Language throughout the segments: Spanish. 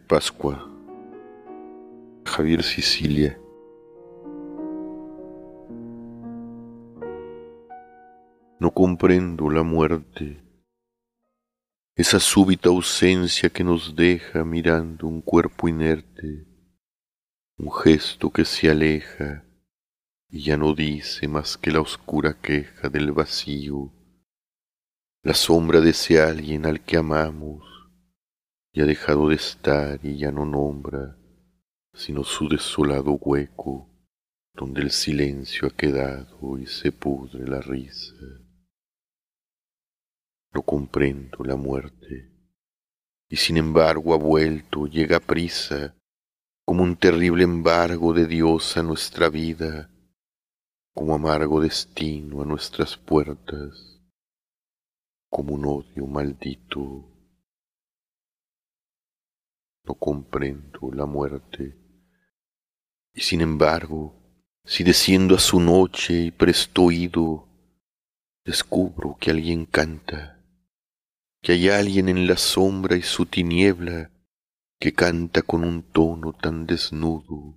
Pascua, Javier Sicilia. No comprendo la muerte, esa súbita ausencia que nos deja mirando un cuerpo inerte, un gesto que se aleja y ya no dice más que la oscura queja del vacío, la sombra de ese alguien al que amamos y ha dejado de estar y ya no nombra sino su desolado hueco donde el silencio ha quedado y se pudre la risa. No comprendo la muerte, y sin embargo ha vuelto, llega prisa, como un terrible embargo de Dios a nuestra vida, como amargo destino a nuestras puertas, como un odio maldito. No comprendo la muerte, y sin embargo, si desciendo a su noche y presto oído, descubro que alguien canta, que hay alguien en la sombra y su tiniebla que canta con un tono tan desnudo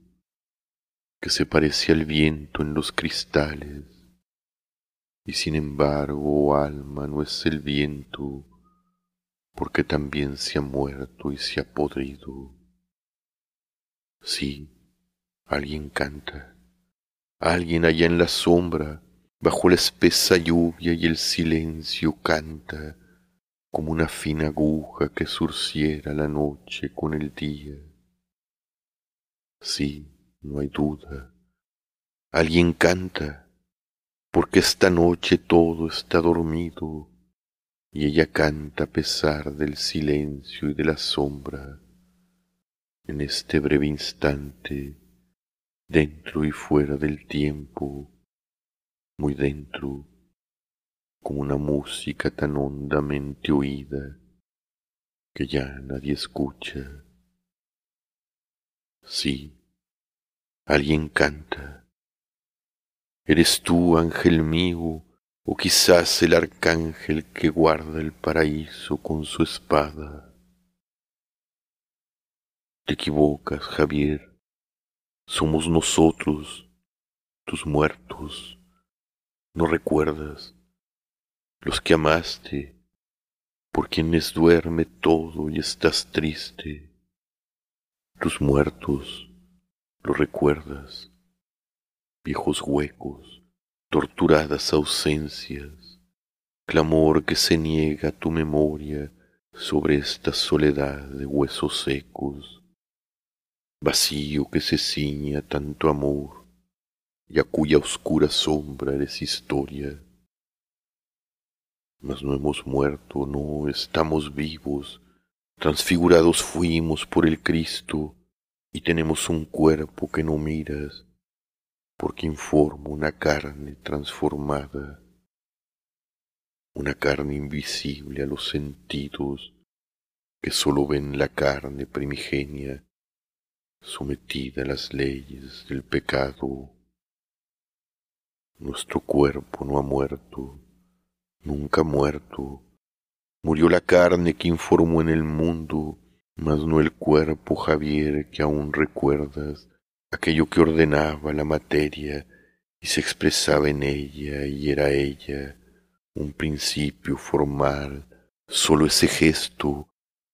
que se parece al viento en los cristales. Y sin embargo oh alma no es el viento porque también se ha muerto y se ha podrido. Sí, alguien canta, alguien allá en la sombra, bajo la espesa lluvia y el silencio canta como una fina aguja que surciera la noche con el día. Sí, no hay duda, alguien canta, porque esta noche todo está dormido y ella canta a pesar del silencio y de la sombra en este breve instante, dentro y fuera del tiempo, muy dentro como una música tan hondamente oída que ya nadie escucha. Sí, alguien canta. ¿Eres tú, ángel mío, o quizás el arcángel que guarda el paraíso con su espada? Te equivocas, Javier. Somos nosotros, tus muertos. ¿No recuerdas? los que amaste, por quienes duerme todo y estás triste. Tus muertos, lo recuerdas, viejos huecos, torturadas ausencias, clamor que se niega a tu memoria sobre esta soledad de huesos secos, vacío que se ciña tanto amor y a cuya oscura sombra eres historia. Mas no hemos muerto, no estamos vivos, transfigurados fuimos por el Cristo y tenemos un cuerpo que no miras, porque informa una carne transformada, una carne invisible a los sentidos que sólo ven la carne primigenia sometida a las leyes del pecado. Nuestro cuerpo no ha muerto, nunca muerto. Murió la carne que informó en el mundo, mas no el cuerpo, Javier, que aún recuerdas, aquello que ordenaba la materia y se expresaba en ella y era ella un principio formal, solo ese gesto,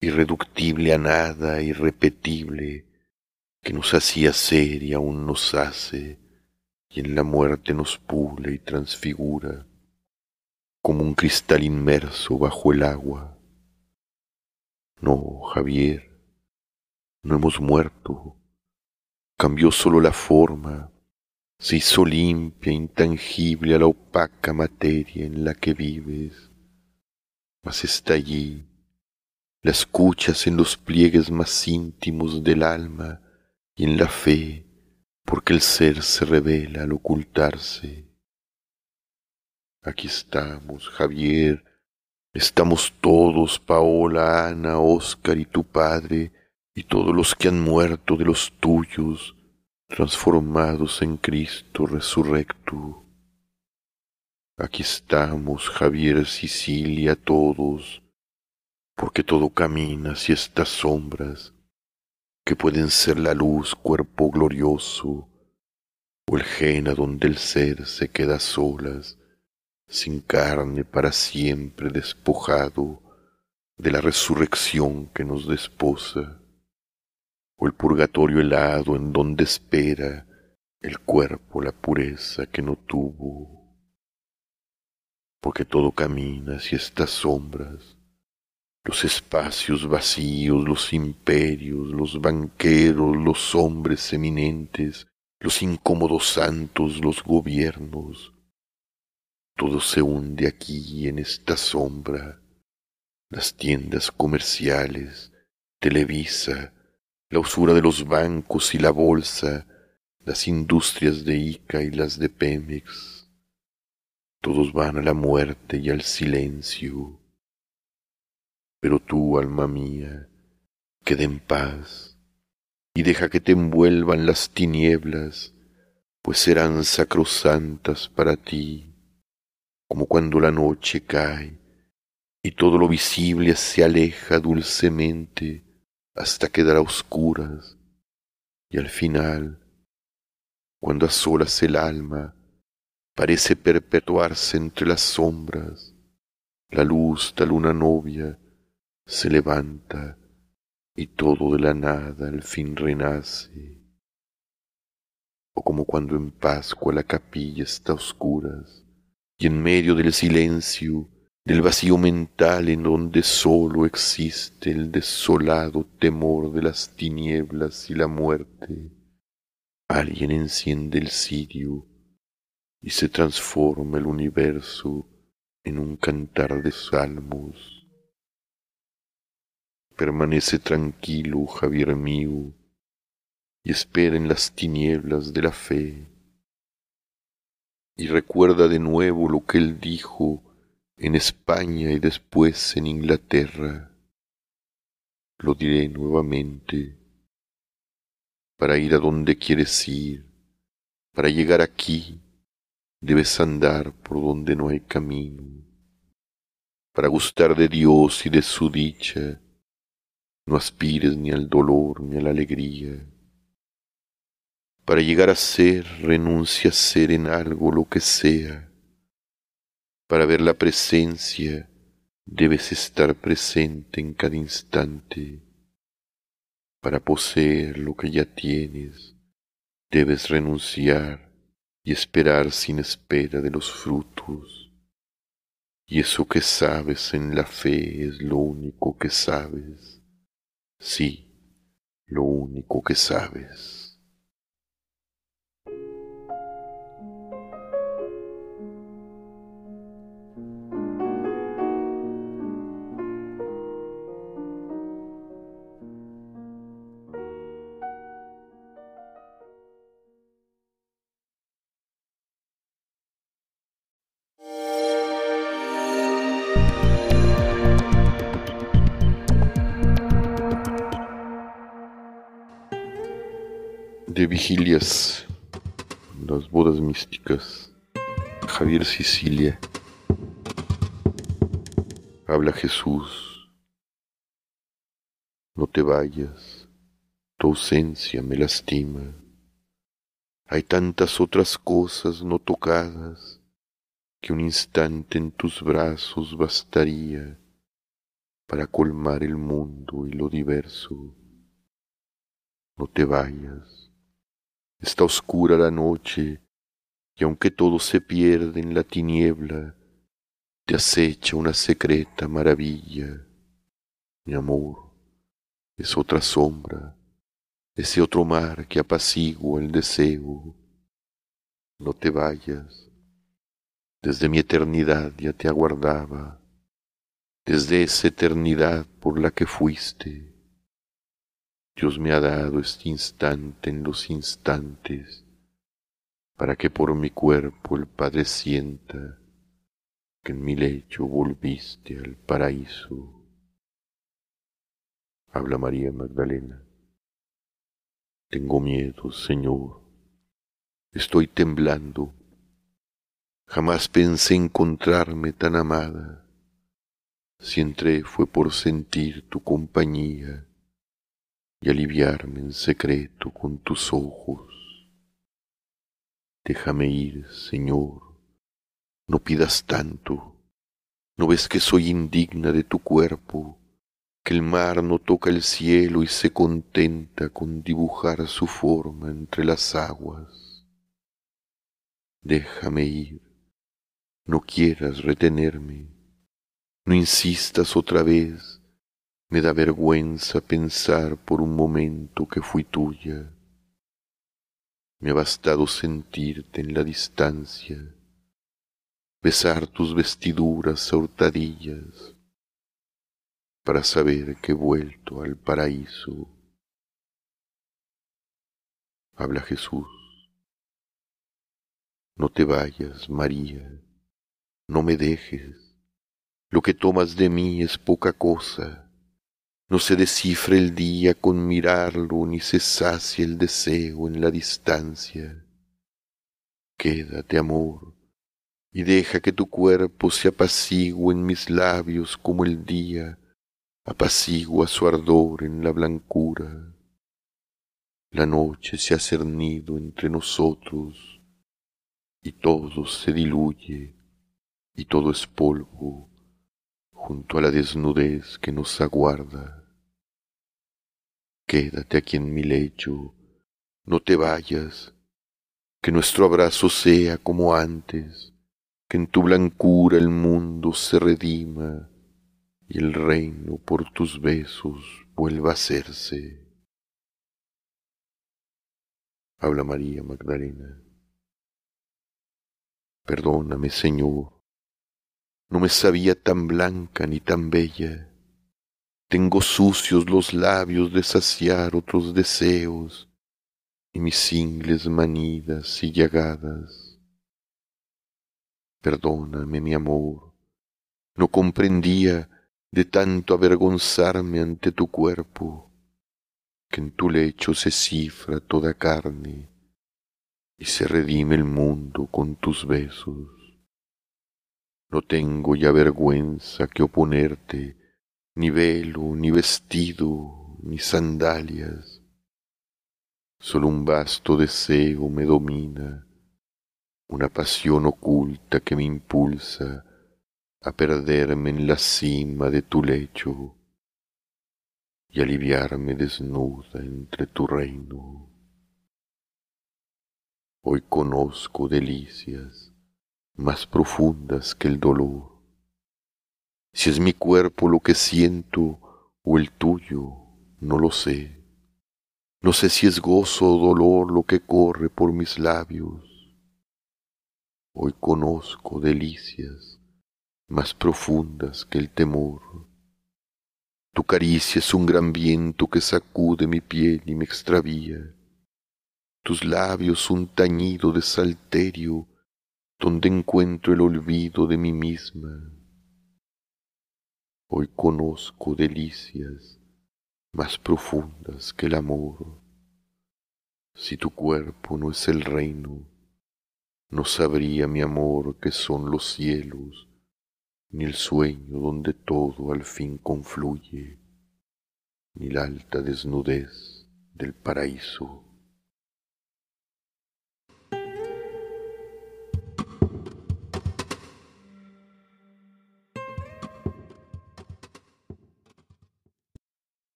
irreductible a nada, irrepetible, que nos hacía ser y aún nos hace, y en la muerte nos pule y transfigura como un cristal inmerso bajo el agua. No, Javier, no hemos muerto. Cambió solo la forma, se hizo limpia, intangible a la opaca materia en la que vives, mas está allí, la escuchas en los pliegues más íntimos del alma y en la fe, porque el ser se revela al ocultarse. Aquí estamos, Javier. Estamos todos, Paola, Ana, Oscar y tu padre, y todos los que han muerto de los tuyos, transformados en Cristo resurrecto. Aquí estamos, Javier, Sicilia, todos, porque todo camina hacia estas sombras, que pueden ser la luz, cuerpo glorioso, o el gen a donde el ser se queda solas, sin carne para siempre despojado de la resurrección que nos desposa, o el purgatorio helado en donde espera el cuerpo la pureza que no tuvo, porque todo camina hacia estas sombras, los espacios vacíos, los imperios, los banqueros, los hombres eminentes, los incómodos santos, los gobiernos, todo se hunde aquí en esta sombra, las tiendas comerciales, Televisa, la usura de los bancos y la bolsa, las industrias de Ica y las de Pemex, todos van a la muerte y al silencio. Pero tú, alma mía, queda en paz y deja que te envuelvan las tinieblas, pues serán sacrosantas para ti como cuando la noche cae y todo lo visible se aleja dulcemente hasta quedar a oscuras y al final, cuando a solas el alma parece perpetuarse entre las sombras, la luz de luna novia se levanta y todo de la nada al fin renace. O como cuando en Pascua la capilla está a oscuras y en medio del silencio, del vacío mental en donde solo existe el desolado temor de las tinieblas y la muerte, alguien enciende el cirio y se transforma el universo en un cantar de salmos. Permanece tranquilo, Javier mío, y espera en las tinieblas de la fe y recuerda de nuevo lo que él dijo en España y después en Inglaterra. Lo diré nuevamente. Para ir a donde quieres ir, para llegar aquí, debes andar por donde no hay camino. Para gustar de Dios y de su dicha, no aspires ni al dolor ni a la alegría para llegar a ser, renuncia a ser en algo lo que sea. Para ver la presencia, debes estar presente en cada instante. Para poseer lo que ya tienes, debes renunciar y esperar sin espera de los frutos. Y eso que sabes en la fe es lo único que sabes. Sí, lo único que sabes. Vigilias, las bodas místicas, Javier Sicilia. Habla Jesús, no te vayas, tu ausencia me lastima. Hay tantas otras cosas no tocadas que un instante en tus brazos bastaría para colmar el mundo y lo diverso. No te vayas Está oscura la noche, y aunque todo se pierde en la tiniebla, te acecha una secreta maravilla. Mi amor, es otra sombra, ese otro mar que apacigua el deseo. No te vayas, desde mi eternidad ya te aguardaba, desde esa eternidad por la que fuiste Dios me ha dado este instante en los instantes para que por mi cuerpo el Padre sienta que en mi lecho volviste al paraíso. Habla María Magdalena. Tengo miedo, Señor. Estoy temblando. Jamás pensé encontrarme tan amada. Si entré fue por sentir tu compañía y aliviarme en secreto con tus ojos. Déjame ir, Señor, no pidas tanto, no ves que soy indigna de tu cuerpo, que el mar no toca el cielo y se contenta con dibujar su forma entre las aguas. Déjame ir, no quieras retenerme, no insistas otra vez, me da vergüenza pensar por un momento que fui tuya. Me ha bastado sentirte en la distancia, besar tus vestiduras a hurtadillas, para saber que he vuelto al paraíso. Habla Jesús. No te vayas, María, no me dejes. Lo que tomas de mí es poca cosa. No se descifra el día con mirarlo, ni se sacia el deseo en la distancia. Quédate, amor, y deja que tu cuerpo se apacigüe en mis labios como el día apacigua su ardor en la blancura. La noche se ha cernido entre nosotros y todo se diluye y todo es polvo junto a la desnudez que nos aguarda. Quédate aquí en mi lecho, no te vayas, que nuestro abrazo sea como antes, que en tu blancura el mundo se redima y el reino por tus besos vuelva a hacerse. Habla María Magdalena. Perdóname, Señor, no me sabía tan blanca ni tan bella. Tengo sucios los labios de saciar otros deseos y mis ingles manidas y llagadas. Perdóname, mi amor, no comprendía de tanto avergonzarme ante tu cuerpo, que en tu lecho se cifra toda carne y se redime el mundo con tus besos. No tengo ya vergüenza que oponerte, ni velo, ni vestido, ni sandalias. Solo un vasto deseo me domina, una pasión oculta que me impulsa a perderme en la cima de tu lecho y aliviarme desnuda entre tu reino. Hoy conozco delicias más profundas que el dolor. Si es mi cuerpo lo que siento o el tuyo, no lo sé. No sé si es gozo o dolor lo que corre por mis labios. Hoy conozco delicias más profundas que el temor. Tu caricia es un gran viento que sacude mi piel y me extravía. Tus labios un tañido de salterio donde encuentro el olvido de mí misma. Hoy conozco delicias más profundas que el amor. Si tu cuerpo no es el reino, no sabría mi amor que son los cielos ni el sueño donde todo al fin confluye, ni la alta desnudez del paraíso.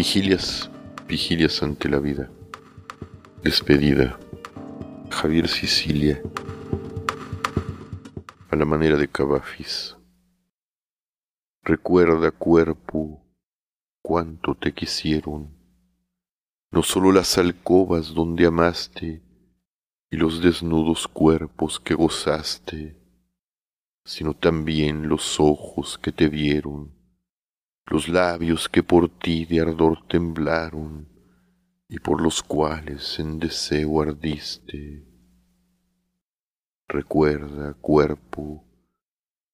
Vigilias, vigilias ante la vida. Despedida. Javier Sicilia. A la manera de Cavafis. Recuerda, cuerpo, cuánto te quisieron. No solo las alcobas donde amaste y los desnudos cuerpos que gozaste, sino también los ojos que te vieron los labios que por ti de ardor temblaron y por los cuales en deseo ardiste. Recuerda, cuerpo,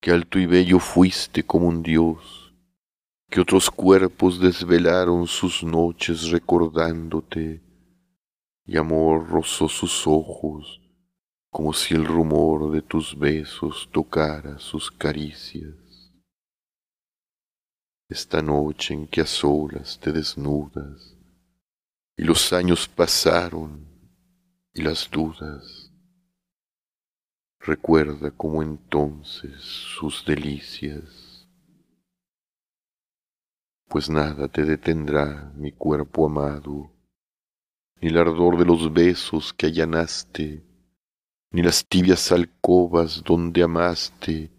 que alto y bello fuiste como un dios, que otros cuerpos desvelaron sus noches recordándote, y amor rozó sus ojos como si el rumor de tus besos tocara sus caricias. Esta noche en que a solas te desnudas y los años pasaron y las dudas, recuerda como entonces sus delicias, pues nada te detendrá mi cuerpo amado, ni el ardor de los besos que allanaste, ni las tibias alcobas donde amaste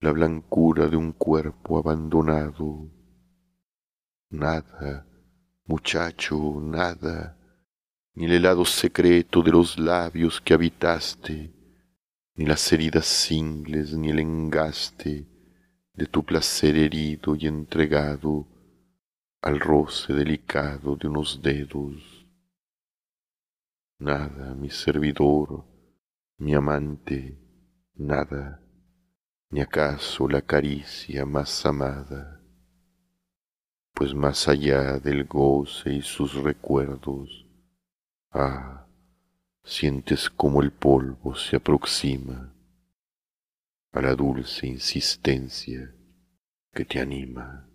la blancura de un cuerpo abandonado. Nada, muchacho, nada, ni el helado secreto de los labios que habitaste, ni las heridas singles, ni el engaste de tu placer herido y entregado al roce delicado de unos dedos. Nada, mi servidor, mi amante, nada, ni acaso la caricia más amada, pues más allá del goce y sus recuerdos, ah, sientes como el polvo se aproxima a la dulce insistencia que te anima.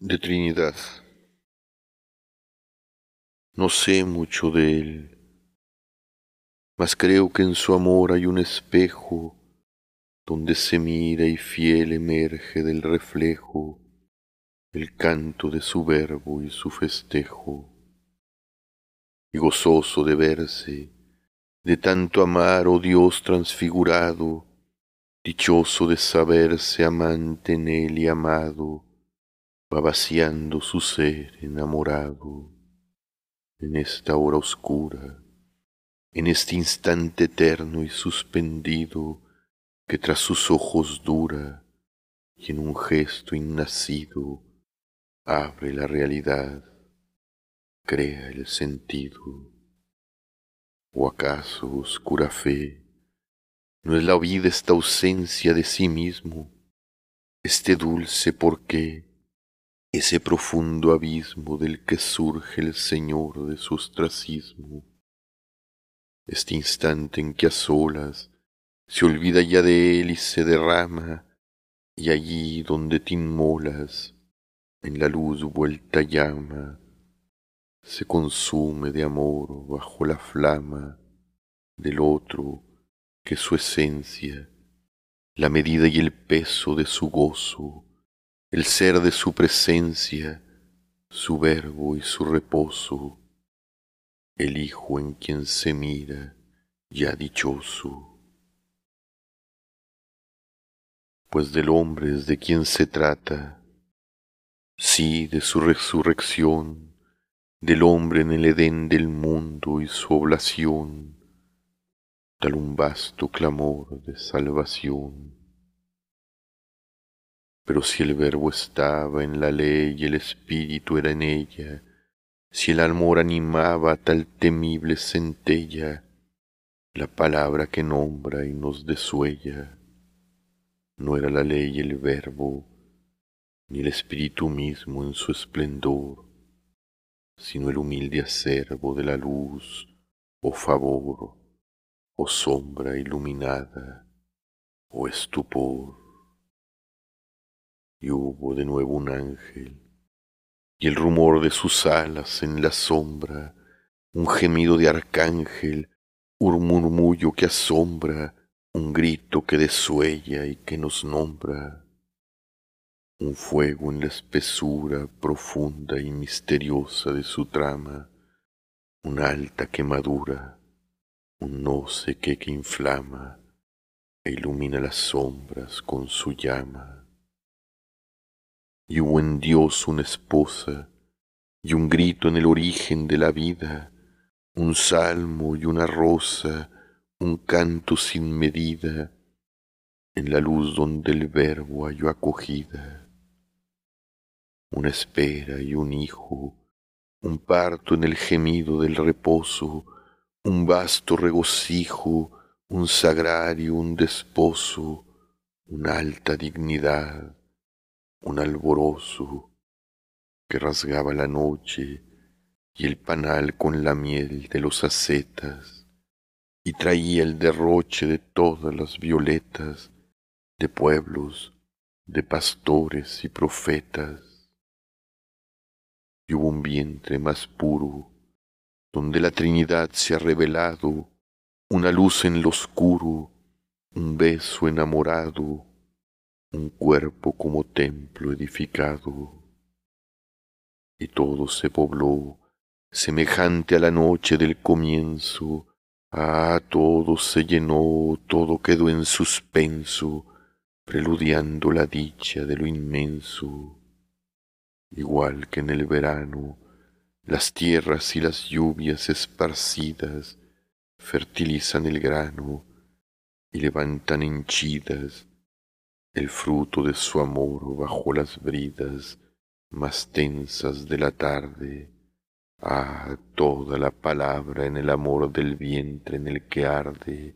De Trinidad. No sé mucho de él, mas creo que en su amor hay un espejo donde se mira y fiel emerge del reflejo el canto de su verbo y su festejo. Y gozoso de verse, de tanto amar, oh Dios transfigurado, dichoso de saberse amante en él y amado, va vaciando su ser enamorado en esta hora oscura, en este instante eterno y suspendido que tras sus ojos dura y en un gesto innacido abre la realidad, crea el sentido. ¿O acaso, oscura fe, no es la vida esta ausencia de sí mismo, este dulce porqué ese profundo abismo del que surge el Señor de su ostracismo, este instante en que a solas se olvida ya de él y se derrama, y allí donde te inmolas, en la luz vuelta llama, se consume de amor bajo la flama del otro que su esencia, la medida y el peso de su gozo, el ser de su presencia, su verbo y su reposo, el Hijo en quien se mira ya dichoso. Pues del hombre es de quien se trata, sí, de su resurrección, del hombre en el Edén del mundo y su oblación, tal un vasto clamor de salvación. Pero si el verbo estaba en la ley y el espíritu era en ella, si el amor animaba tal temible centella, la palabra que nombra y nos desuella, no era la ley el verbo, ni el espíritu mismo en su esplendor, sino el humilde acervo de la luz, o favor, o sombra iluminada, o estupor y hubo de nuevo un ángel, y el rumor de sus alas en la sombra, un gemido de arcángel, un murmullo que asombra, un grito que desuella y que nos nombra, un fuego en la espesura profunda y misteriosa de su trama, una alta quemadura, un no sé qué que inflama e ilumina las sombras con su llama y hubo en Dios una esposa, y un grito en el origen de la vida, un salmo y una rosa, un canto sin medida, en la luz donde el verbo halló acogida, una espera y un hijo, un parto en el gemido del reposo, un vasto regocijo, un sagrario, un desposo, una alta dignidad, un alborozo que rasgaba la noche y el panal con la miel de los acetas y traía el derroche de todas las violetas de pueblos, de pastores y profetas. Y hubo un vientre más puro, donde la Trinidad se ha revelado, una luz en lo oscuro, un beso enamorado, un cuerpo como templo edificado. Y todo se pobló, semejante a la noche del comienzo, Ah, todo se llenó, todo quedó en suspenso, preludiando la dicha de lo inmenso. Igual que en el verano, las tierras y las lluvias esparcidas fertilizan el grano y levantan henchidas el fruto de su amor bajo las bridas más tensas de la tarde Ah, toda la palabra en el amor del vientre en el que arde,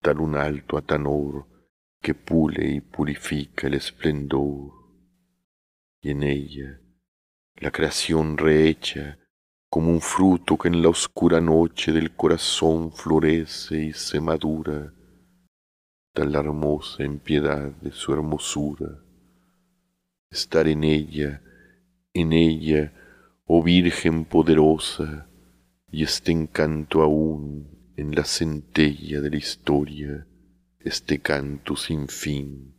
tal un alto atanor que pule y purifica el esplendor. Y en ella la creación rehecha como un fruto que en la oscura noche del corazón florece y se madura, la hermosa en piedad de su hermosura. Estar en ella, en ella, oh Virgen poderosa, y este encanto aún en la centella de la historia, este canto sin fin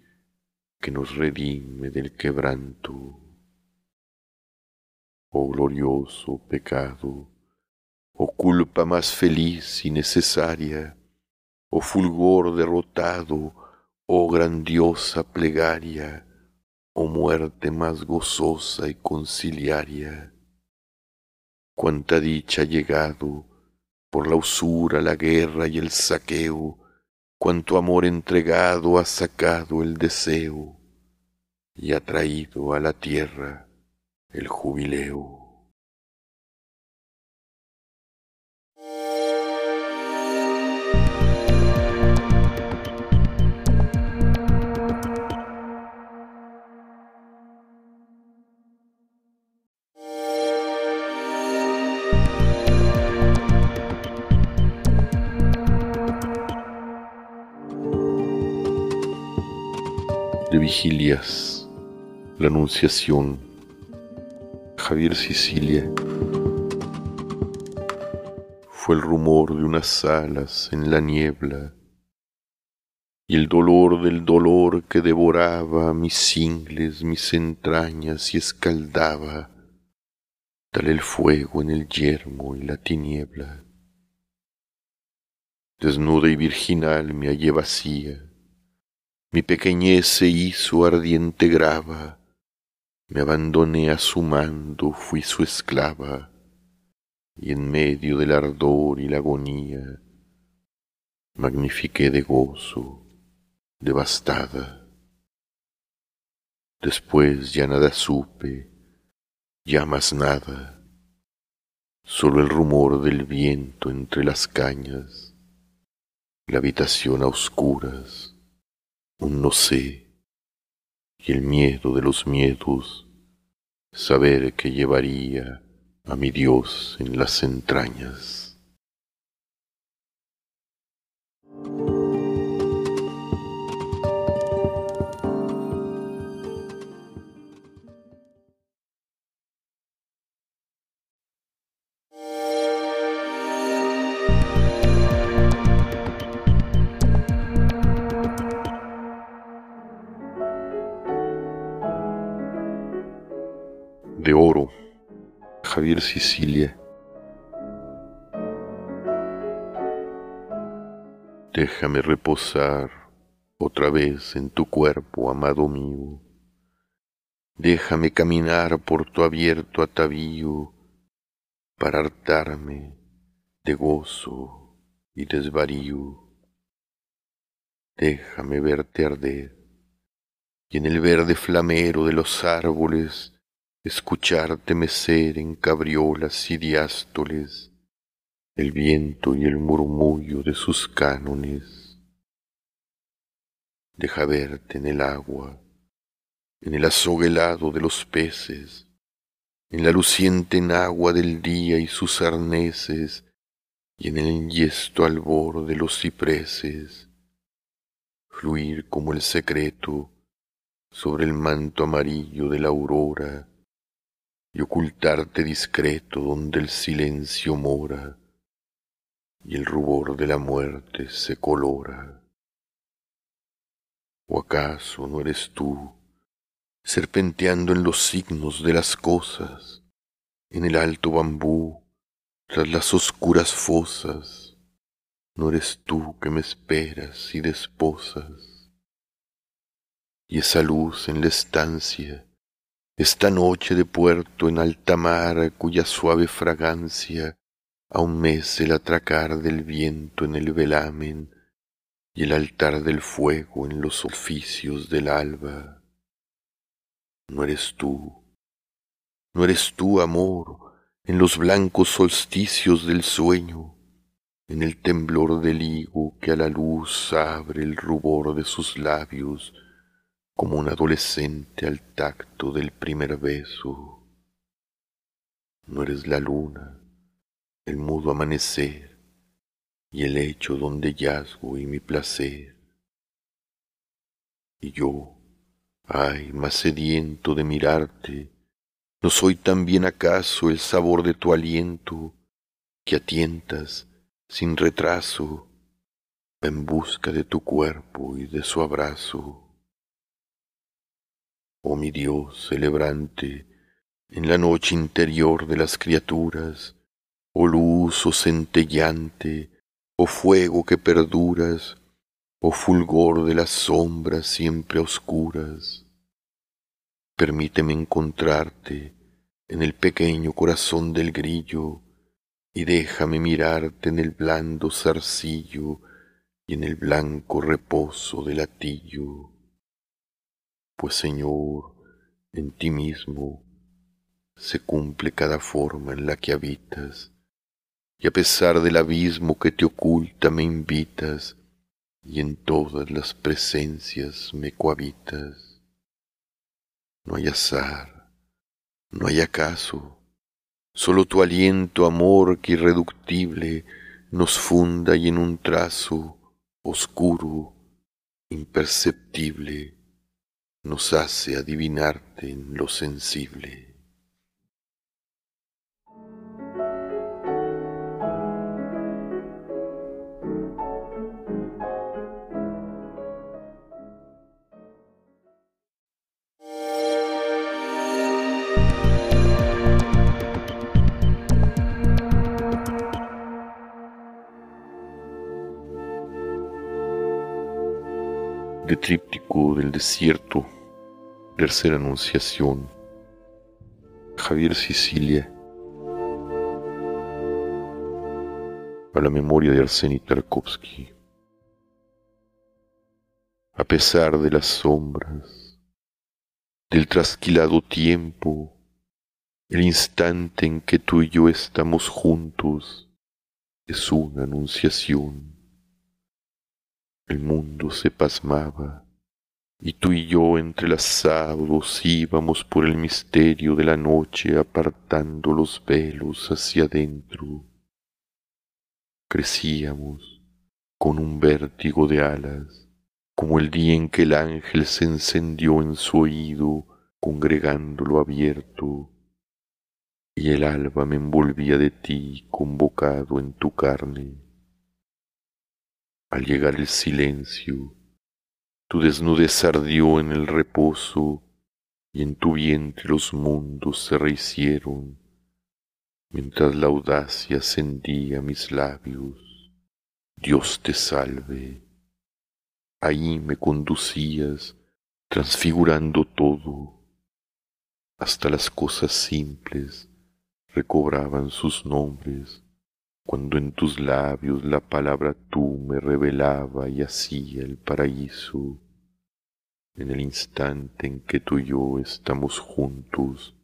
que nos redime del quebranto. Oh glorioso pecado, oh culpa más feliz y necesaria, oh fulgor derrotado, oh grandiosa plegaria, oh muerte más gozosa y conciliaria cuánta dicha ha llegado por la usura, la guerra y el saqueo, cuánto amor entregado ha sacado el deseo y ha traído a la tierra el jubileo. Vigilias, la Anunciación, Javier Sicilia. Fue el rumor de unas alas en la niebla y el dolor del dolor que devoraba mis ingles, mis entrañas y escaldaba, tal el fuego en el yermo y la tiniebla. Desnuda y virginal me hallé vacía, mi pequeñez se hizo ardiente grava, me abandoné a su mando, fui su esclava, y en medio del ardor y la agonía, magnifiqué de gozo, devastada. Después ya nada supe, ya más nada, solo el rumor del viento entre las cañas, la habitación a oscuras, un no sé, y el miedo de los miedos, saber que llevaría a mi Dios en las entrañas. De oro, Javier Sicilia. Déjame reposar otra vez en tu cuerpo, amado mío. Déjame caminar por tu abierto atavío para hartarme de gozo y desvarío. Déjame verte arder y en el verde flamero de los árboles escucharte mecer en cabriolas y diástoles, el viento y el murmullo de sus cánones. Deja verte en el agua, en el azogue helado de los peces, en la luciente enagua del día y sus arneses, y en el enhiesto albor de los cipreses, fluir como el secreto sobre el manto amarillo de la aurora y ocultarte discreto donde el silencio mora y el rubor de la muerte se colora. ¿O acaso no eres tú? serpenteando en los signos de las cosas, en el alto bambú, tras las oscuras fosas, no eres tú que me esperas y desposas. Y esa luz en la estancia, esta noche de puerto en alta mar, cuya suave fragancia aún mece el atracar del viento en el velamen y el altar del fuego en los oficios del alba. No eres tú, no eres tú, amor, en los blancos solsticios del sueño, en el temblor del higo que a la luz abre el rubor de sus labios, como un adolescente al tacto del primer beso. No eres la luna, el mudo amanecer y el hecho donde yazgo y mi placer. Y yo, Ay, más sediento de mirarte, ¿no soy también acaso el sabor de tu aliento que atientas sin retraso en busca de tu cuerpo y de su abrazo? Oh mi Dios celebrante, en la noche interior de las criaturas, oh luz, oh centellante, oh fuego que perduras, oh fulgor de las sombras siempre oscuras, permíteme encontrarte en el pequeño corazón del grillo y déjame mirarte en el blando zarcillo y en el blanco reposo del atillo. Pues Señor, en ti mismo se cumple cada forma en la que habitas, y a pesar del abismo que te oculta me invitas y en todas las presencias me cohabitas. No hay azar, no hay acaso, solo tu aliento, amor que irreductible nos funda y en un trazo oscuro, imperceptible, nos hace adivinarte en lo sensible. Tríptico del Desierto, tercera anunciación, Javier Sicilia, a la memoria de Arseny Tarkovsky. A pesar de las sombras, del trasquilado tiempo, el instante en que tú y yo estamos juntos es una anunciación el mundo se pasmaba, y tú y yo entrelazados íbamos por el misterio de la noche apartando los velos hacia adentro. Crecíamos con un vértigo de alas, como el día en que el ángel se encendió en su oído, congregándolo abierto, y el alba me envolvía de ti convocado en tu carne. Al llegar el silencio, tu desnudez ardió en el reposo y en tu vientre los mundos se rehicieron, mientras la audacia ascendía mis labios. Dios te salve. Ahí me conducías, transfigurando todo, hasta las cosas simples recobraban sus nombres cuando en tus labios la palabra tú me revelaba y hacía el paraíso, en el instante en que tú y yo estamos juntos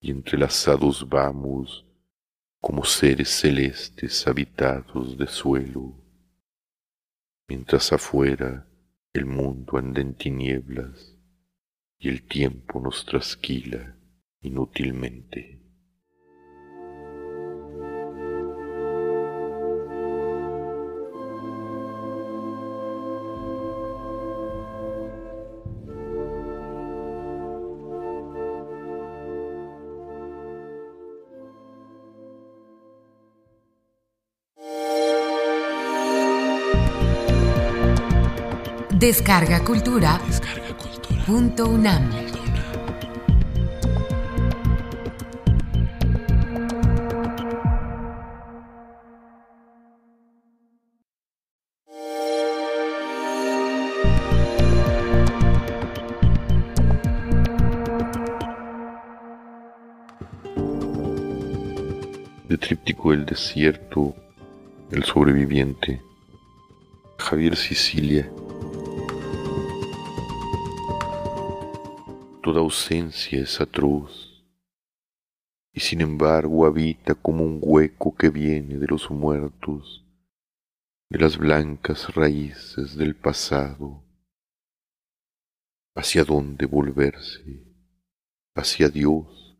y entrelazados vamos, como seres celestes habitados de suelo, mientras afuera el mundo anda en tinieblas y el tiempo nos trasquila inútilmente. Descarga Cultura. Punto UNAM. De Tríptico El Desierto, El Sobreviviente, Javier Sicilia. Toda ausencia es atroz, y sin embargo habita como un hueco que viene de los muertos, de las blancas raíces del pasado. ¿Hacia dónde volverse? Hacia Dios,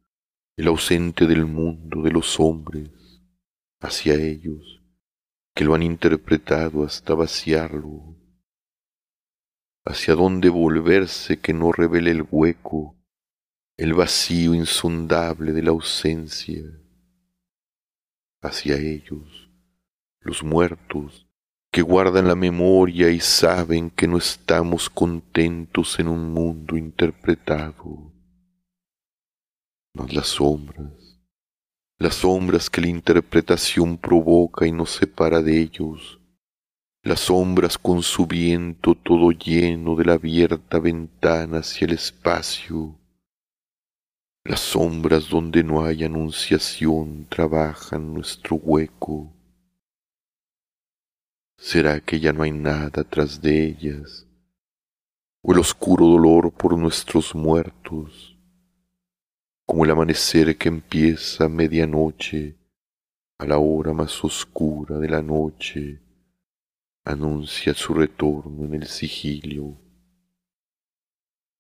el ausente del mundo de los hombres, hacia ellos, que lo han interpretado hasta vaciarlo hacia dónde volverse que no revele el hueco, el vacío insondable de la ausencia, hacia ellos, los muertos, que guardan la memoria y saben que no estamos contentos en un mundo interpretado, mas las sombras, las sombras que la interpretación provoca y nos separa de ellos, las sombras con su viento todo lleno de la abierta ventana hacia el espacio, las sombras donde no hay anunciación trabajan nuestro hueco. ¿Será que ya no hay nada tras de ellas? ¿O el oscuro dolor por nuestros muertos? Como el amanecer que empieza a medianoche, a la hora más oscura de la noche, anuncia su retorno en el sigilio.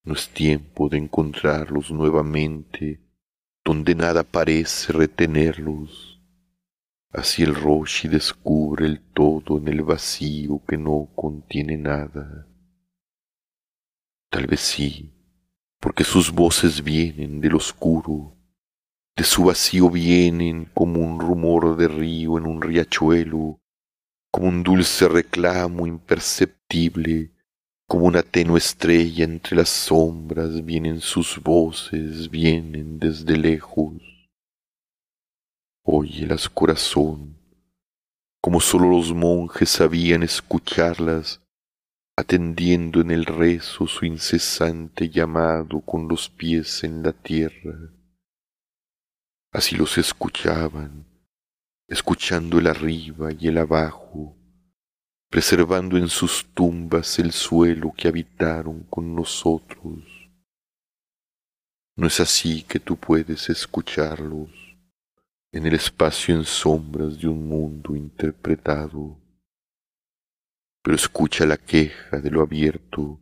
No es tiempo de encontrarlos nuevamente donde nada parece retenerlos. Así el Roshi descubre el todo en el vacío que no contiene nada. Tal vez sí, porque sus voces vienen del oscuro, de su vacío vienen como un rumor de río en un riachuelo, como un dulce reclamo imperceptible, como una tenue estrella entre las sombras, vienen sus voces, vienen desde lejos. Óyelas corazón, como sólo los monjes sabían escucharlas, atendiendo en el rezo su incesante llamado con los pies en la tierra. Así los escuchaban, escuchando el arriba y el abajo, preservando en sus tumbas el suelo que habitaron con nosotros. No es así que tú puedes escucharlos en el espacio en sombras de un mundo interpretado, pero escucha la queja de lo abierto,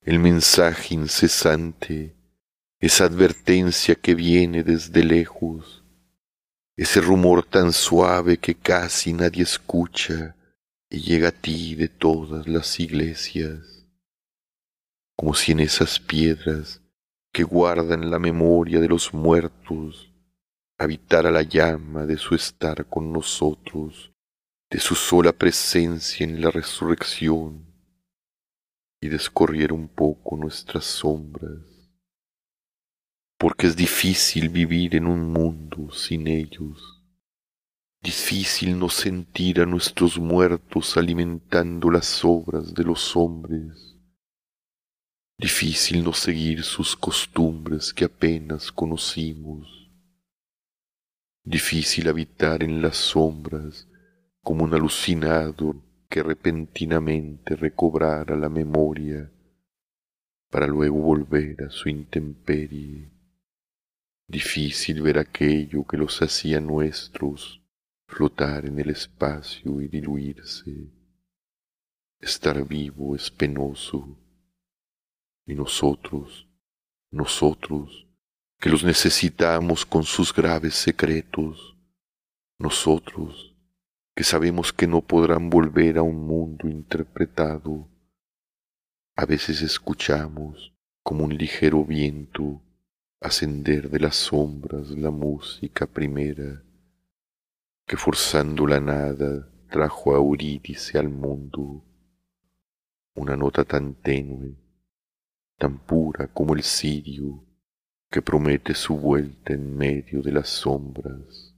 el mensaje incesante, esa advertencia que viene desde lejos, ese rumor tan suave que casi nadie escucha y llega a ti de todas las iglesias, como si en esas piedras que guardan la memoria de los muertos habitara la llama de su estar con nosotros, de su sola presencia en la resurrección, y descorriera un poco nuestras sombras porque es difícil vivir en un mundo sin ellos. Difícil no sentir a nuestros muertos alimentando las obras de los hombres. Difícil no seguir sus costumbres que apenas conocimos. Difícil habitar en las sombras como un alucinado que repentinamente recobrara la memoria para luego volver a su intemperie. Difícil ver aquello que los hacía nuestros flotar en el espacio y diluirse. Estar vivo es penoso. Y nosotros, nosotros, que los necesitamos con sus graves secretos, nosotros, que sabemos que no podrán volver a un mundo interpretado, a veces escuchamos como un ligero viento ascender de las sombras la música primera que forzando la nada trajo a Eurídice al mundo, una nota tan tenue, tan pura como el cirio que promete su vuelta en medio de las sombras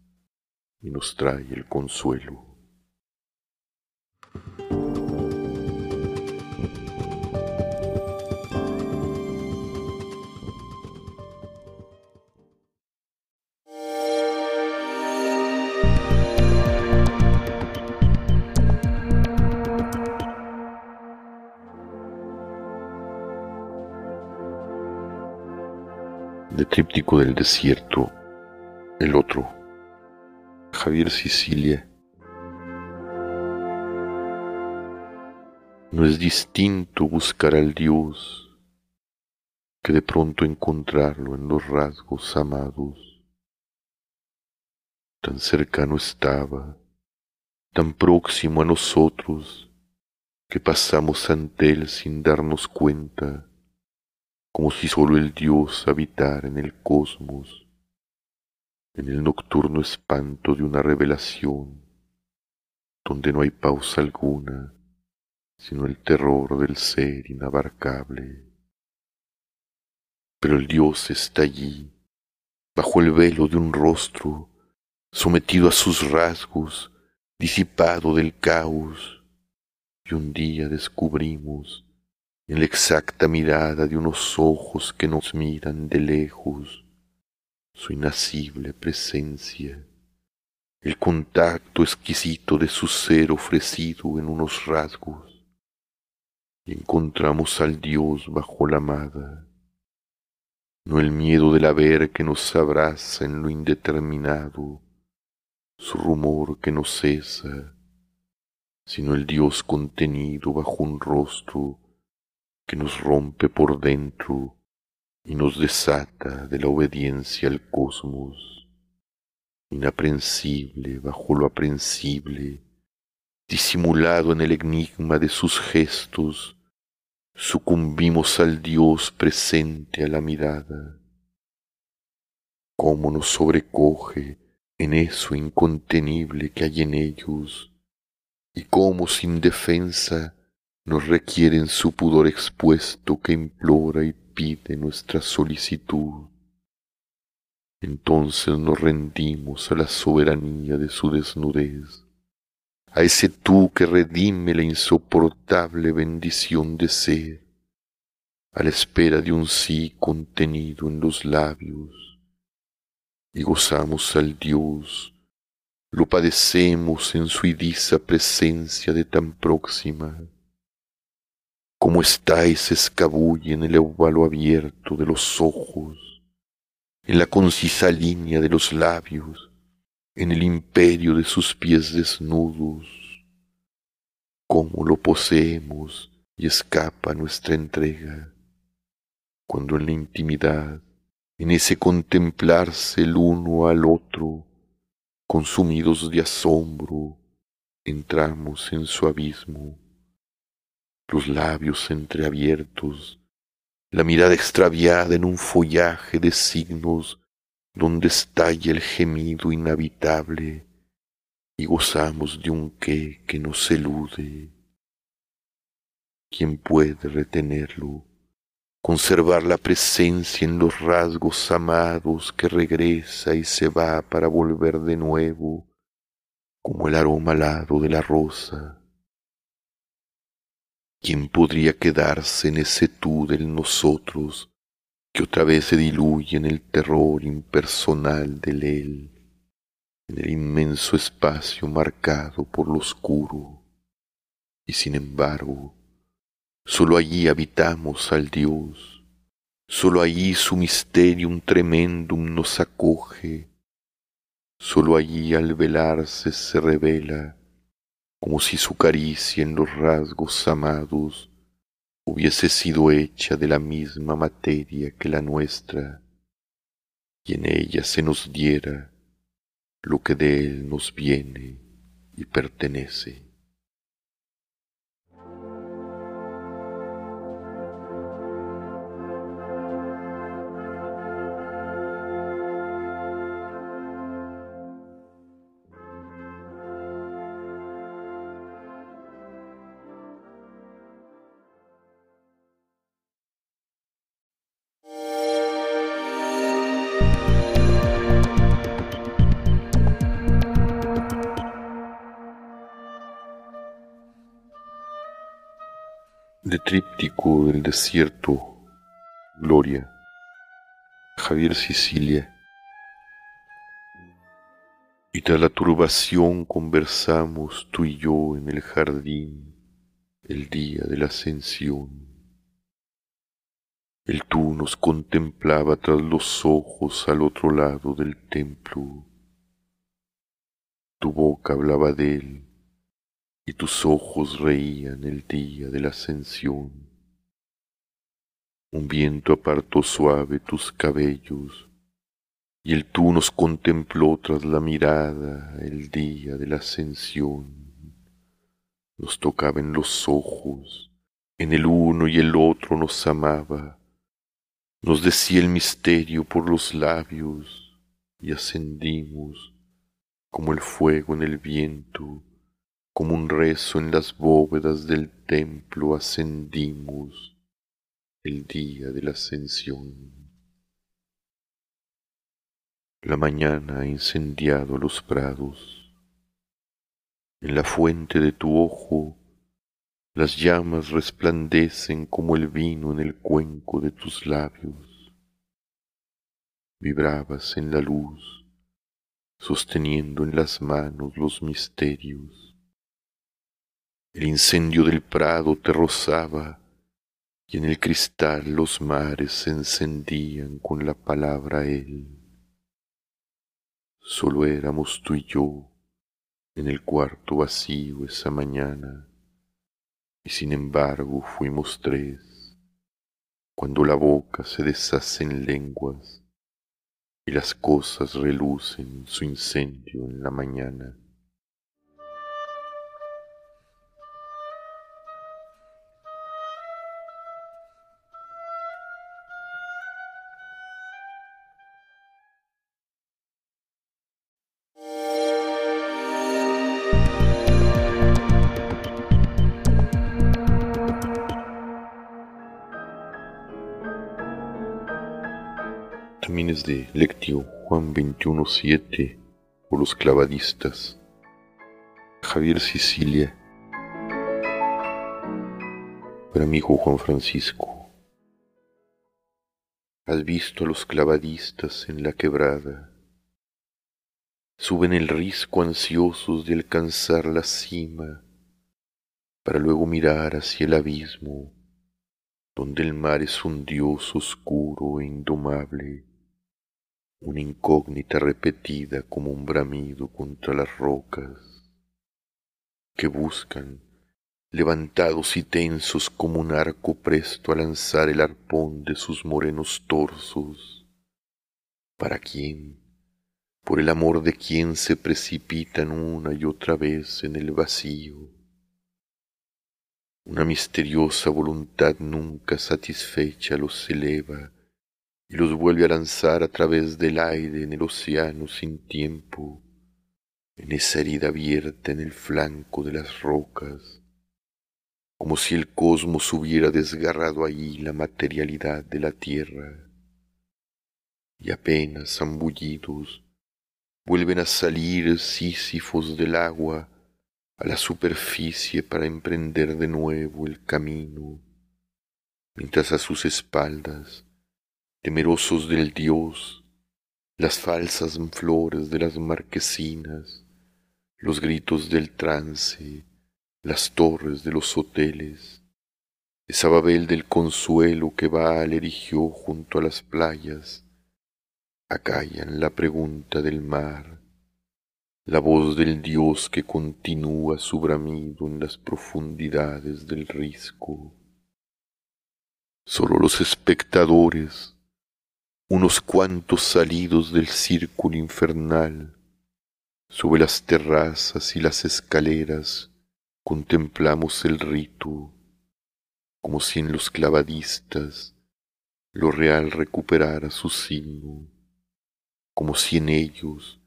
y nos trae el consuelo. Tríptico del Desierto, el otro, Javier Sicilia. No es distinto buscar al Dios que de pronto encontrarlo en los rasgos amados. Tan cercano estaba, tan próximo a nosotros, que pasamos ante él sin darnos cuenta como si solo el Dios habitara en el cosmos, en el nocturno espanto de una revelación, donde no hay pausa alguna, sino el terror del ser inabarcable. Pero el Dios está allí, bajo el velo de un rostro, sometido a sus rasgos, disipado del caos, y un día descubrimos en la exacta mirada de unos ojos que nos miran de lejos, su inacible presencia, el contacto exquisito de su ser ofrecido en unos rasgos, y encontramos al Dios bajo la amada, no el miedo del haber que nos abraza en lo indeterminado, su rumor que no cesa, sino el Dios contenido bajo un rostro que nos rompe por dentro y nos desata de la obediencia al cosmos, inaprensible bajo lo aprensible, disimulado en el enigma de sus gestos, sucumbimos al Dios presente a la mirada. Cómo nos sobrecoge en eso incontenible que hay en ellos, y cómo sin defensa nos requieren su pudor expuesto que implora y pide nuestra solicitud. Entonces nos rendimos a la soberanía de su desnudez, a ese tú que redime la insoportable bendición de ser, a la espera de un sí contenido en los labios, y gozamos al Dios, lo padecemos en su idisa presencia de tan próxima, como estáis se escabulle en el óvalo abierto de los ojos, en la concisa línea de los labios, en el imperio de sus pies desnudos, cómo lo poseemos y escapa nuestra entrega, cuando en la intimidad, en ese contemplarse el uno al otro, consumidos de asombro, entramos en su abismo los labios entreabiertos, la mirada extraviada en un follaje de signos donde estalla el gemido inhabitable y gozamos de un qué que nos elude. ¿Quién puede retenerlo? Conservar la presencia en los rasgos amados que regresa y se va para volver de nuevo, como el aroma alado de la rosa ¿Quién podría quedarse en ese tú del nosotros que otra vez se diluye en el terror impersonal del él, en el inmenso espacio marcado por lo oscuro? Y sin embargo, sólo allí habitamos al Dios, Solo allí su mysterium tremendum nos acoge, solo allí al velarse se revela, como si su caricia en los rasgos amados hubiese sido hecha de la misma materia que la nuestra, y en ella se nos diera lo que de él nos viene y pertenece. Tríptico del desierto, Gloria, Javier Sicilia. Y tras la turbación conversamos tú y yo en el jardín el día de la ascensión. El tú nos contemplaba tras los ojos al otro lado del templo. Tu boca hablaba de él y tus ojos reían el día de la ascensión. Un viento apartó suave tus cabellos, y el tú nos contempló tras la mirada el día de la ascensión. Nos tocaba en los ojos, en el uno y el otro nos amaba, nos decía el misterio por los labios, y ascendimos como el fuego en el viento como un rezo en las bóvedas del templo ascendimos el día de la ascensión. La mañana ha incendiado los prados. En la fuente de tu ojo las llamas resplandecen como el vino en el cuenco de tus labios. Vibrabas en la luz, sosteniendo en las manos los misterios el incendio del prado te rozaba y en el cristal los mares se encendían con la palabra Él. Solo éramos tú y yo en el cuarto vacío esa mañana y sin embargo fuimos tres cuando la boca se deshace en lenguas y las cosas relucen su incendio en la mañana. De Lectio Juan 21.7 por los clavadistas. Javier Sicilia. Para mi hijo Juan Francisco. ¿Has visto a los clavadistas en la quebrada? Suben el risco ansiosos de alcanzar la cima para luego mirar hacia el abismo donde el mar es un dios oscuro e indomable una incógnita repetida como un bramido contra las rocas, que buscan, levantados y tensos como un arco presto a lanzar el arpón de sus morenos torsos, para quien, por el amor de quien se precipitan una y otra vez en el vacío, una misteriosa voluntad nunca satisfecha los eleva y los vuelve a lanzar a través del aire en el océano sin tiempo, en esa herida abierta en el flanco de las rocas, como si el cosmos hubiera desgarrado allí la materialidad de la tierra, y apenas zambullidos vuelven a salir sísifos del agua a la superficie para emprender de nuevo el camino, mientras a sus espaldas temerosos del Dios, las falsas flores de las marquesinas, los gritos del trance, las torres de los hoteles, esa Babel del consuelo que Baal erigió junto a las playas, acallan la pregunta del mar, la voz del Dios que continúa su bramido en las profundidades del risco. Solo los espectadores, unos cuantos salidos del círculo infernal, sobre las terrazas y las escaleras contemplamos el rito, como si en los clavadistas lo real recuperara su signo, como si en ellos,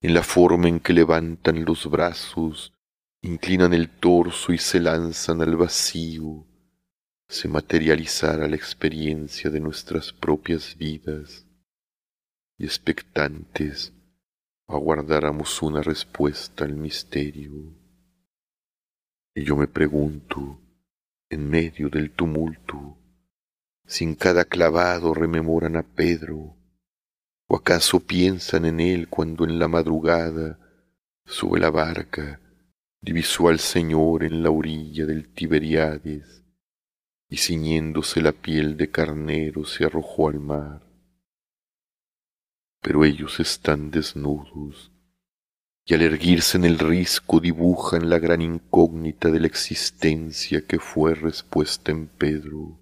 en la forma en que levantan los brazos, inclinan el torso y se lanzan al vacío, se materializara la experiencia de nuestras propias vidas y expectantes aguardáramos una respuesta al misterio. Y yo me pregunto, en medio del tumulto, si en cada clavado rememoran a Pedro, o acaso piensan en él cuando en la madrugada sube la barca divisó al Señor en la orilla del Tiberiades y ciñéndose la piel de carnero se arrojó al mar pero ellos están desnudos y al erguirse en el risco dibujan la gran incógnita de la existencia que fue respuesta en Pedro.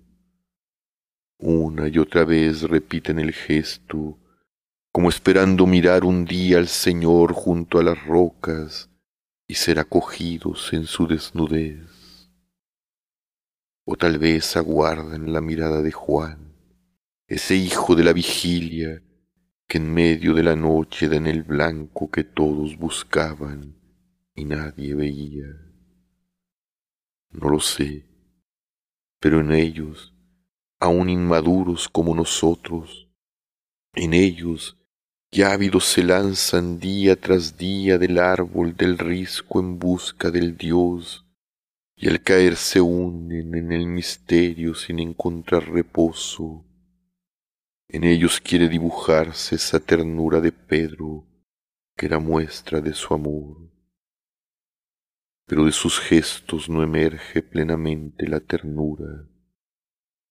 Una y otra vez repiten el gesto, como esperando mirar un día al Señor junto a las rocas y ser acogidos en su desnudez. O tal vez aguardan la mirada de Juan, ese hijo de la vigilia, que en medio de la noche da en el blanco que todos buscaban y nadie veía. No lo sé, pero en ellos, aún inmaduros como nosotros, en ellos ya ávidos se lanzan día tras día del árbol del risco en busca del Dios, y al caer se unen en el misterio sin encontrar reposo en ellos quiere dibujarse esa ternura de Pedro que era muestra de su amor. Pero de sus gestos no emerge plenamente la ternura.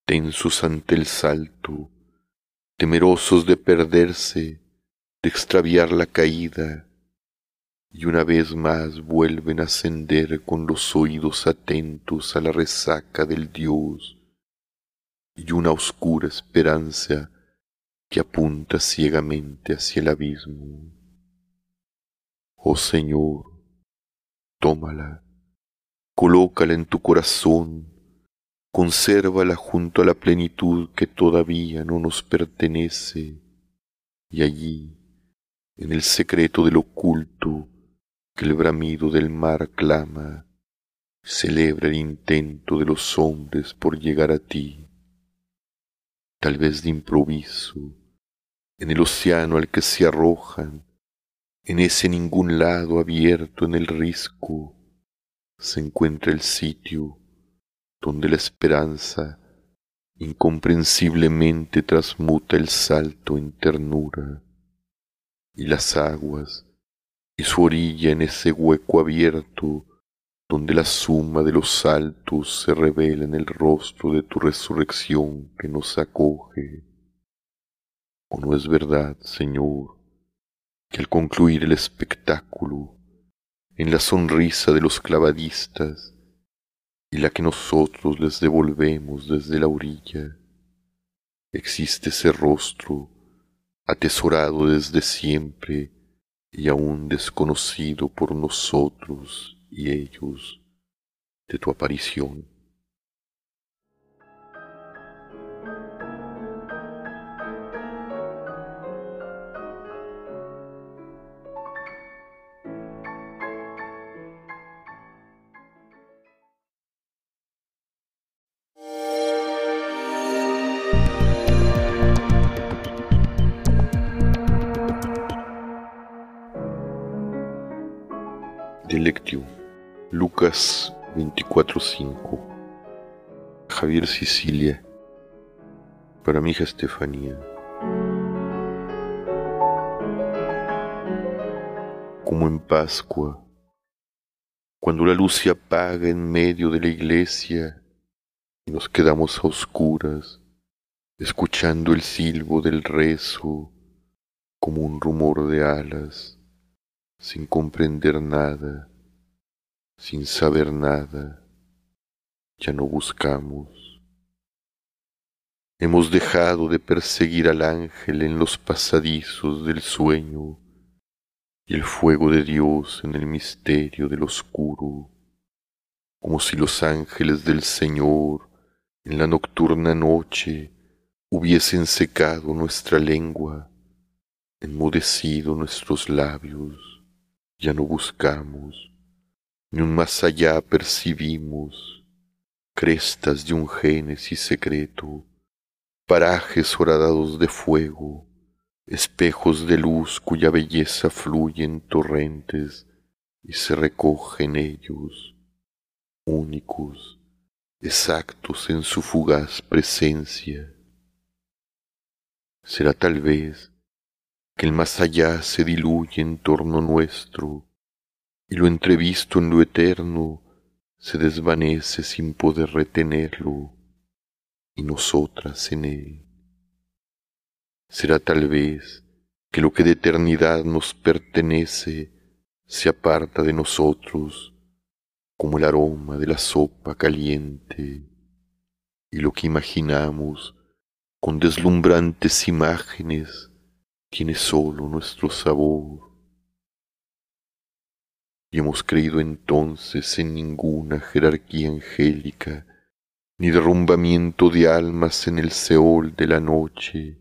Tensos ante el salto, temerosos de perderse, de extraviar la caída, y una vez más vuelven a ascender con los oídos atentos a la resaca del Dios y una oscura esperanza que apunta ciegamente hacia el abismo. Oh Señor, tómala, colócala en tu corazón, consérvala junto a la plenitud que todavía no nos pertenece, y allí, en el secreto del oculto que el bramido del mar clama, celebra el intento de los hombres por llegar a ti, tal vez de improviso, en el océano al que se arrojan, en ese ningún lado abierto en el risco, se encuentra el sitio donde la esperanza incomprensiblemente transmuta el salto en ternura, y las aguas y su orilla en ese hueco abierto donde la suma de los saltos se revela en el rostro de tu resurrección que nos acoge. ¿O no es verdad, Señor, que al concluir el espectáculo, en la sonrisa de los clavadistas y la que nosotros les devolvemos desde la orilla, existe ese rostro atesorado desde siempre y aún desconocido por nosotros y ellos de tu aparición? Lucas 24:5. Javier Sicilia. Para mi hija Estefanía. Como en Pascua, cuando la luz se apaga en medio de la iglesia y nos quedamos a oscuras, escuchando el silbo del rezo como un rumor de alas, sin comprender nada, sin saber nada, ya no buscamos. Hemos dejado de perseguir al ángel en los pasadizos del sueño y el fuego de Dios en el misterio del oscuro, como si los ángeles del Señor en la nocturna noche hubiesen secado nuestra lengua, enmudecido nuestros labios, ya no buscamos, ni un más allá percibimos, crestas de un génesis secreto, parajes horadados de fuego, espejos de luz cuya belleza fluye en torrentes y se recoge en ellos, únicos, exactos en su fugaz presencia. Será tal vez que el más allá se diluye en torno nuestro y lo entrevisto en lo eterno se desvanece sin poder retenerlo y nosotras en él. Será tal vez que lo que de eternidad nos pertenece se aparta de nosotros como el aroma de la sopa caliente y lo que imaginamos con deslumbrantes imágenes tiene solo nuestro sabor. Y hemos creído entonces en ninguna jerarquía angélica, ni derrumbamiento de almas en el Seol de la noche,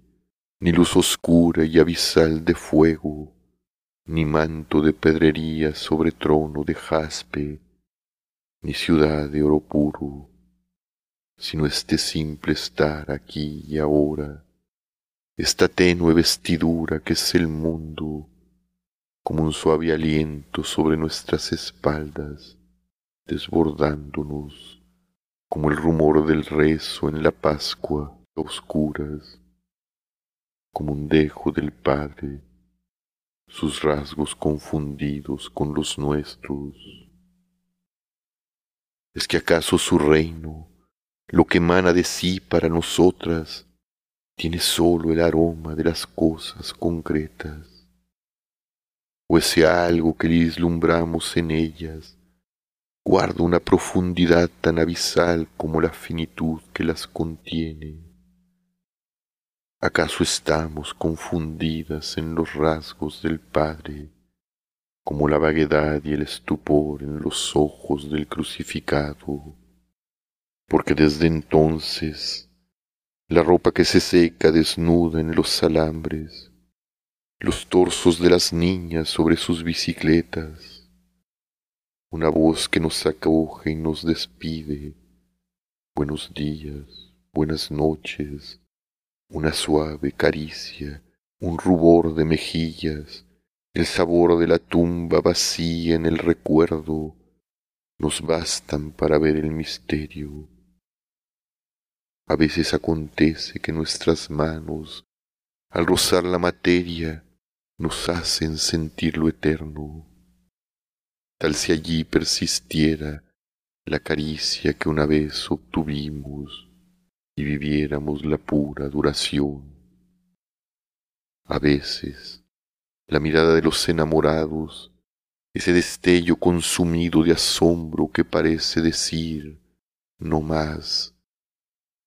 ni luz oscura y abisal de fuego, ni manto de pedrería sobre trono de jaspe, ni ciudad de oro puro, sino este simple estar aquí y ahora, esta tenue vestidura que es el mundo, como un suave aliento sobre nuestras espaldas, desbordándonos, como el rumor del rezo en la Pascua, oscuras, como un dejo del Padre, sus rasgos confundidos con los nuestros. ¿Es que acaso su reino, lo que emana de sí para nosotras, tiene sólo el aroma de las cosas concretas? ¿O ese algo que vislumbramos en ellas guarda una profundidad tan abisal como la finitud que las contiene? ¿Acaso estamos confundidas en los rasgos del Padre, como la vaguedad y el estupor en los ojos del crucificado? Porque desde entonces la ropa que se seca desnuda en los alambres, los torsos de las niñas sobre sus bicicletas, una voz que nos acoge y nos despide, buenos días, buenas noches, una suave caricia, un rubor de mejillas, el sabor de la tumba vacía en el recuerdo, nos bastan para ver el misterio. A veces acontece que nuestras manos, al rozar la materia, nos hacen sentir lo eterno, tal si allí persistiera la caricia que una vez obtuvimos y viviéramos la pura duración. A veces, la mirada de los enamorados, ese destello consumido de asombro que parece decir no más,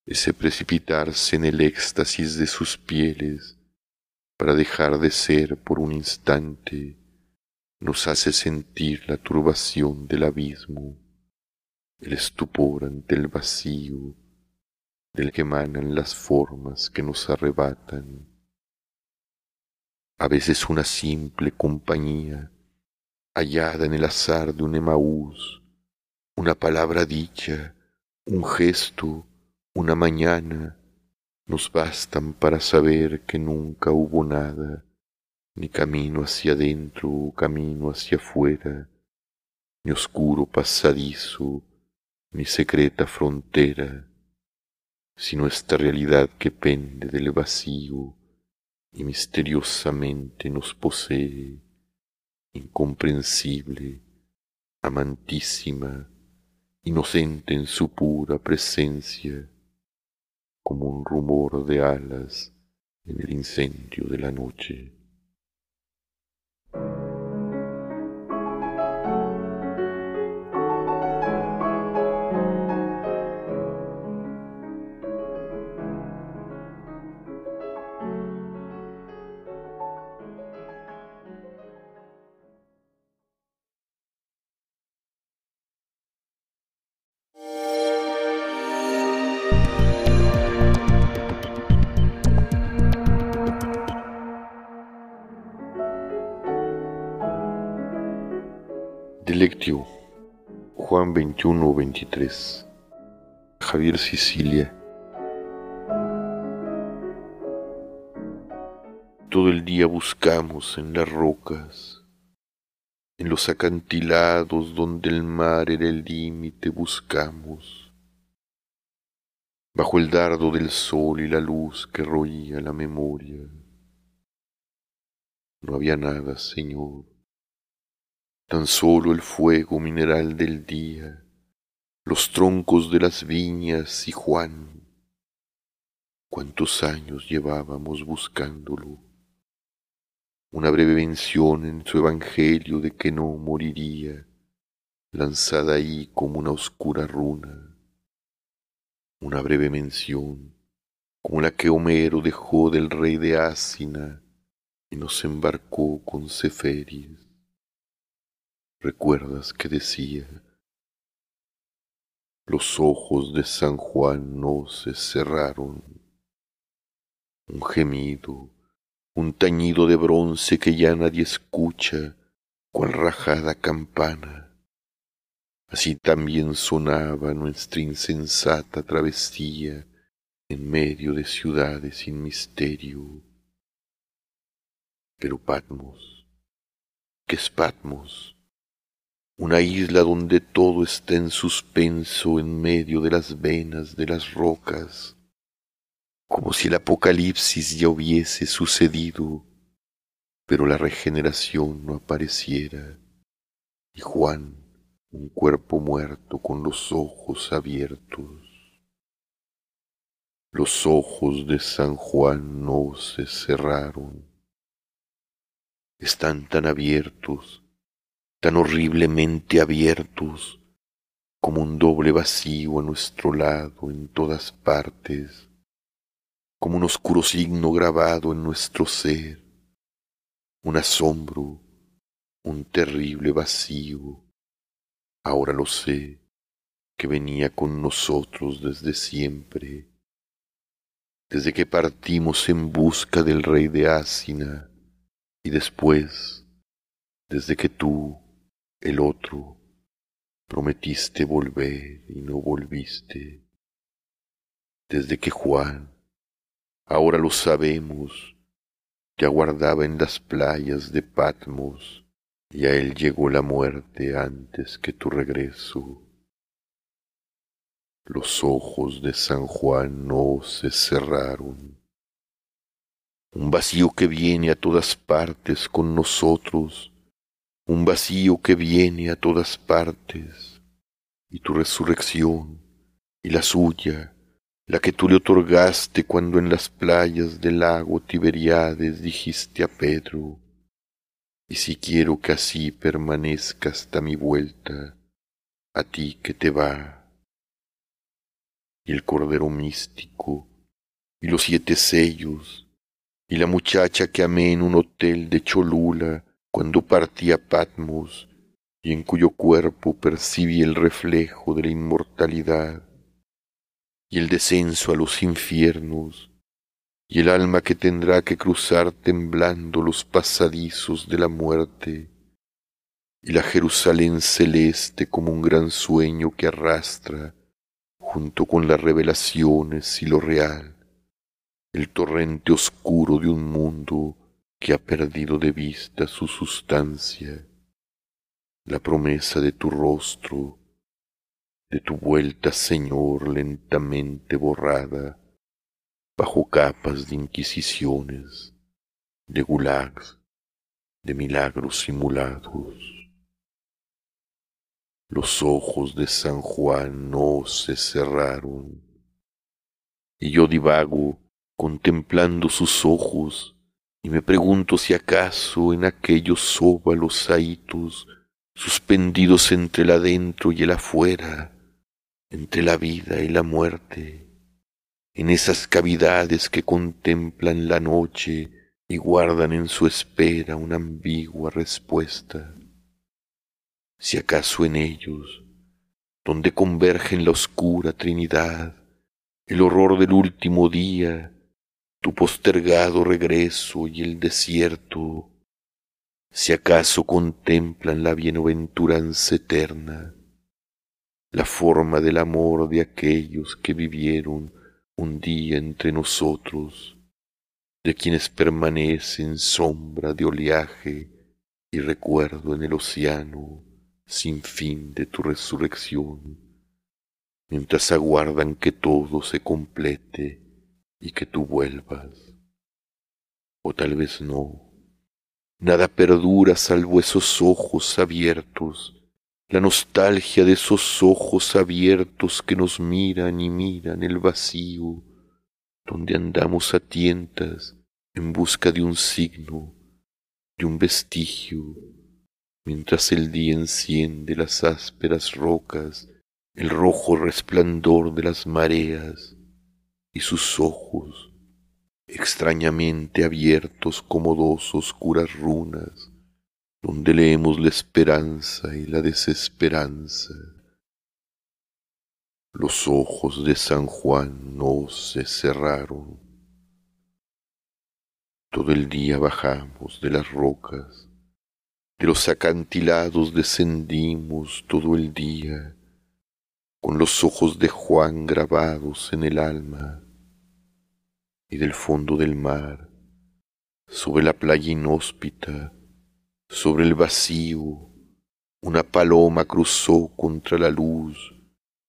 ese precipitarse en el éxtasis de sus pieles para dejar de ser por un instante, nos hace sentir la turbación del abismo, el estupor ante el vacío, del que emanan las formas que nos arrebatan. A veces una simple compañía, hallada en el azar de un Emaús, una palabra dicha, un gesto, una mañana, nos bastan para saber que nunca hubo nada, ni camino hacia adentro o camino hacia afuera, ni oscuro pasadizo, ni secreta frontera, sino esta realidad que pende del vacío y misteriosamente nos posee, incomprensible, amantísima, inocente en su pura presencia, como un rumor de alas en el incendio de la noche. Juan 21 23. Javier Sicilia. Todo el día buscamos en las rocas, en los acantilados donde el mar era el límite, buscamos. Bajo el dardo del sol y la luz que roía la memoria. No había nada, Señor tan solo el fuego mineral del día, los troncos de las viñas y Juan. ¿Cuántos años llevábamos buscándolo? Una breve mención en su evangelio de que no moriría, lanzada ahí como una oscura runa. Una breve mención como la que Homero dejó del rey de Asina y nos embarcó con Ceferis ¿Recuerdas que decía? Los ojos de San Juan no se cerraron. Un gemido, un tañido de bronce que ya nadie escucha, cual rajada campana. Así también sonaba nuestra insensata travesía en medio de ciudades sin misterio. Pero Patmos, ¿qué es Patmos? Una isla donde todo está en suspenso en medio de las venas de las rocas, como si el apocalipsis ya hubiese sucedido, pero la regeneración no apareciera, y Juan, un cuerpo muerto con los ojos abiertos. Los ojos de San Juan no se cerraron, están tan abiertos tan horriblemente abiertos como un doble vacío a nuestro lado en todas partes, como un oscuro signo grabado en nuestro ser, un asombro, un terrible vacío. Ahora lo sé, que venía con nosotros desde siempre, desde que partimos en busca del rey de Asina, y después, desde que tú, el otro, prometiste volver y no volviste. Desde que Juan, ahora lo sabemos, te aguardaba en las playas de Patmos y a él llegó la muerte antes que tu regreso. Los ojos de San Juan no se cerraron. Un vacío que viene a todas partes con nosotros un vacío que viene a todas partes, y tu resurrección, y la suya, la que tú le otorgaste cuando en las playas del lago Tiberiades dijiste a Pedro, y si quiero que así permanezca hasta mi vuelta, a ti que te va. Y el cordero místico, y los siete sellos, y la muchacha que amé en un hotel de Cholula, cuando partí a Patmos y en cuyo cuerpo percibí el reflejo de la inmortalidad y el descenso a los infiernos y el alma que tendrá que cruzar temblando los pasadizos de la muerte y la Jerusalén celeste como un gran sueño que arrastra junto con las revelaciones y lo real, el torrente oscuro de un mundo que ha perdido de vista su sustancia, la promesa de tu rostro, de tu vuelta, Señor, lentamente borrada bajo capas de inquisiciones, de gulags, de milagros simulados. los ojos de San Juan no se cerraron. Y yo divago contemplando sus ojos y me pregunto si acaso en aquellos óvalos ahitos suspendidos entre el adentro y el afuera, entre la vida y la muerte, en esas cavidades que contemplan la noche y guardan en su espera una ambigua respuesta, si acaso en ellos, donde convergen la oscura Trinidad, el horror del último día, tu postergado regreso y el desierto, si acaso contemplan la bienaventuranza eterna, la forma del amor de aquellos que vivieron un día entre nosotros, de quienes permanecen sombra de oleaje y recuerdo en el océano sin fin de tu resurrección, mientras aguardan que todo se complete y que tú vuelvas. O tal vez no. Nada perdura salvo esos ojos abiertos, la nostalgia de esos ojos abiertos que nos miran y miran el vacío, donde andamos a tientas en busca de un signo, de un vestigio, mientras el día enciende las ásperas rocas, el rojo resplandor de las mareas y sus ojos, extrañamente abiertos como dos oscuras runas, donde leemos la esperanza y la desesperanza. Los ojos de San Juan no se cerraron. Todo el día bajamos de las rocas de los acantilados descendimos todo el día, con los ojos de Juan grabados en el alma, y del fondo del mar, sobre la playa inhóspita, sobre el vacío, una paloma cruzó contra la luz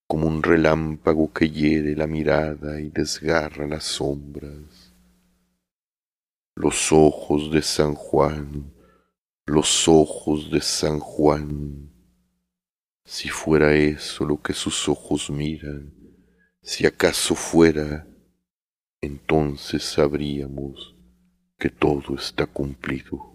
como un relámpago que hiere la mirada y desgarra las sombras. Los ojos de San Juan los ojos de San Juan. Si fuera eso lo que sus ojos miran, si acaso fuera, entonces sabríamos que todo está cumplido.